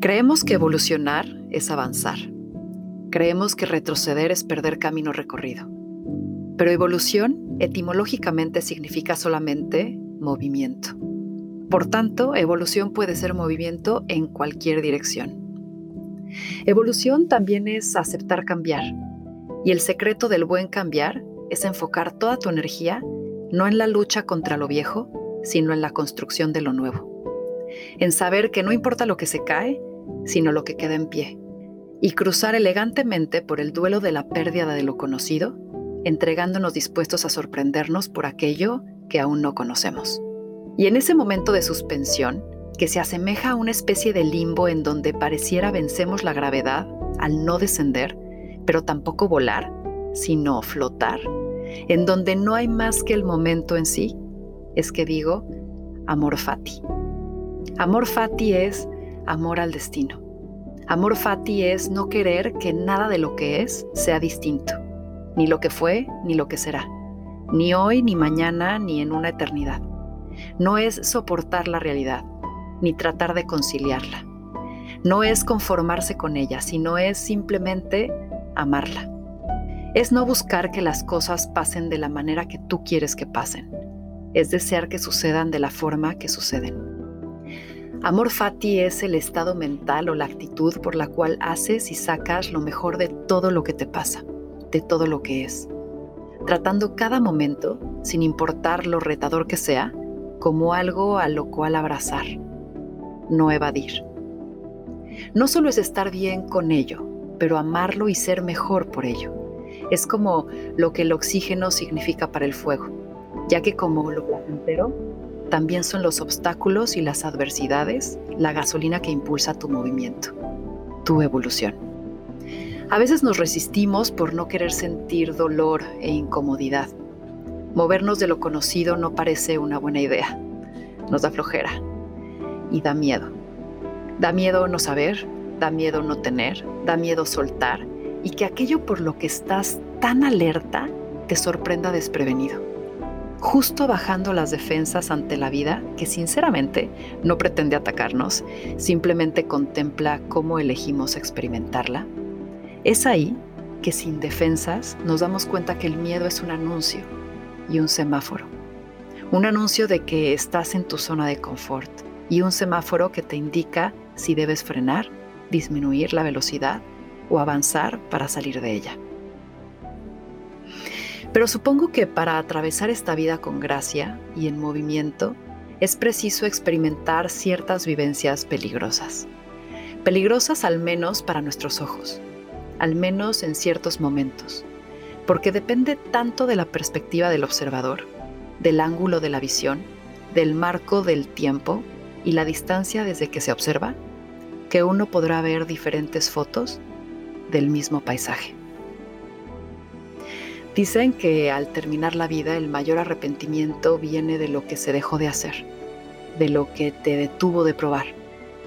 Creemos que evolucionar es avanzar. Creemos que retroceder es perder camino recorrido. Pero evolución etimológicamente significa solamente movimiento. Por tanto, evolución puede ser movimiento en cualquier dirección. Evolución también es aceptar cambiar. Y el secreto del buen cambiar es enfocar toda tu energía no en la lucha contra lo viejo, sino en la construcción de lo nuevo. En saber que no importa lo que se cae, sino lo que queda en pie, y cruzar elegantemente por el duelo de la pérdida de lo conocido, entregándonos dispuestos a sorprendernos por aquello que aún no conocemos. Y en ese momento de suspensión, que se asemeja a una especie de limbo en donde pareciera vencemos la gravedad al no descender, pero tampoco volar, sino flotar, en donde no hay más que el momento en sí, es que digo, amor fati. Amor fati es amor al destino. Amor fati es no querer que nada de lo que es sea distinto, ni lo que fue, ni lo que será, ni hoy, ni mañana, ni en una eternidad. No es soportar la realidad, ni tratar de conciliarla. No es conformarse con ella, sino es simplemente amarla. Es no buscar que las cosas pasen de la manera que tú quieres que pasen. Es desear que sucedan de la forma que suceden. Amor fati es el estado mental o la actitud por la cual haces y sacas lo mejor de todo lo que te pasa, de todo lo que es, tratando cada momento, sin importar lo retador que sea, como algo a lo cual abrazar, no evadir. No solo es estar bien con ello, pero amarlo y ser mejor por ello. Es como lo que el oxígeno significa para el fuego, ya que como lo placentero también son los obstáculos y las adversidades la gasolina que impulsa tu movimiento, tu evolución. A veces nos resistimos por no querer sentir dolor e incomodidad. Movernos de lo conocido no parece una buena idea. Nos da flojera y da miedo. Da miedo no saber, da miedo no tener, da miedo soltar y que aquello por lo que estás tan alerta te sorprenda desprevenido justo bajando las defensas ante la vida que sinceramente no pretende atacarnos, simplemente contempla cómo elegimos experimentarla, es ahí que sin defensas nos damos cuenta que el miedo es un anuncio y un semáforo. Un anuncio de que estás en tu zona de confort y un semáforo que te indica si debes frenar, disminuir la velocidad o avanzar para salir de ella. Pero supongo que para atravesar esta vida con gracia y en movimiento es preciso experimentar ciertas vivencias peligrosas. Peligrosas al menos para nuestros ojos, al menos en ciertos momentos, porque depende tanto de la perspectiva del observador, del ángulo de la visión, del marco del tiempo y la distancia desde que se observa, que uno podrá ver diferentes fotos del mismo paisaje. Dicen que al terminar la vida el mayor arrepentimiento viene de lo que se dejó de hacer, de lo que te detuvo de probar,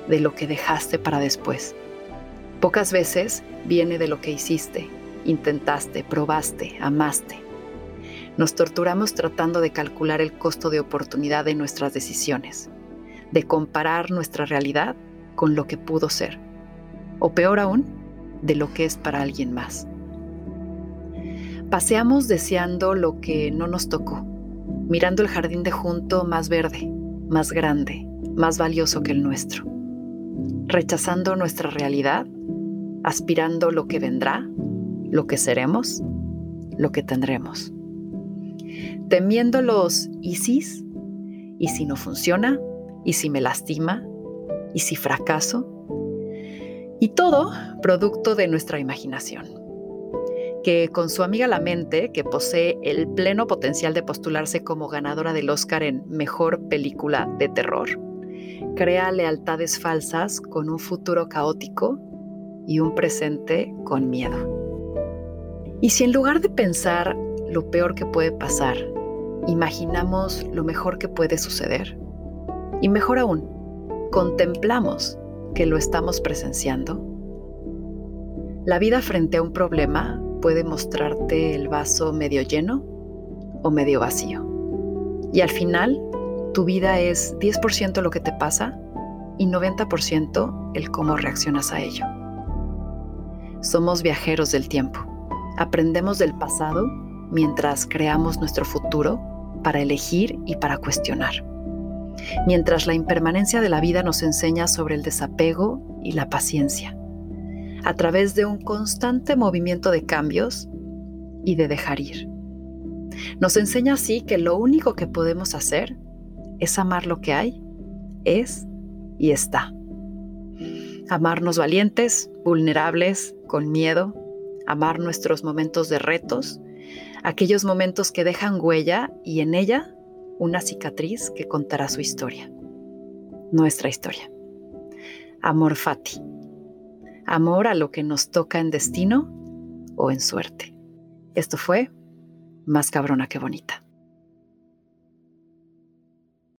de lo que dejaste para después. Pocas veces viene de lo que hiciste, intentaste, probaste, amaste. Nos torturamos tratando de calcular el costo de oportunidad de nuestras decisiones, de comparar nuestra realidad con lo que pudo ser, o peor aún, de lo que es para alguien más. Paseamos deseando lo que no nos tocó, mirando el jardín de junto más verde, más grande, más valioso que el nuestro, rechazando nuestra realidad, aspirando lo que vendrá, lo que seremos, lo que tendremos, temiendo los y y si no funciona, y si me lastima, y si fracaso, y todo producto de nuestra imaginación que con su amiga La Mente, que posee el pleno potencial de postularse como ganadora del Oscar en Mejor Película de Terror, crea lealtades falsas con un futuro caótico y un presente con miedo. Y si en lugar de pensar lo peor que puede pasar, imaginamos lo mejor que puede suceder, y mejor aún, contemplamos que lo estamos presenciando, la vida frente a un problema puede mostrarte el vaso medio lleno o medio vacío. Y al final, tu vida es 10% lo que te pasa y 90% el cómo reaccionas a ello. Somos viajeros del tiempo. Aprendemos del pasado mientras creamos nuestro futuro para elegir y para cuestionar. Mientras la impermanencia de la vida nos enseña sobre el desapego y la paciencia, a través de un constante movimiento de cambios y de dejar ir. Nos enseña así que lo único que podemos hacer es amar lo que hay, es y está. Amarnos valientes, vulnerables, con miedo, amar nuestros momentos de retos, aquellos momentos que dejan huella y en ella una cicatriz que contará su historia, nuestra historia. Amor fati, amor a lo que nos toca en destino o en suerte. Esto fue Más cabrona que bonita.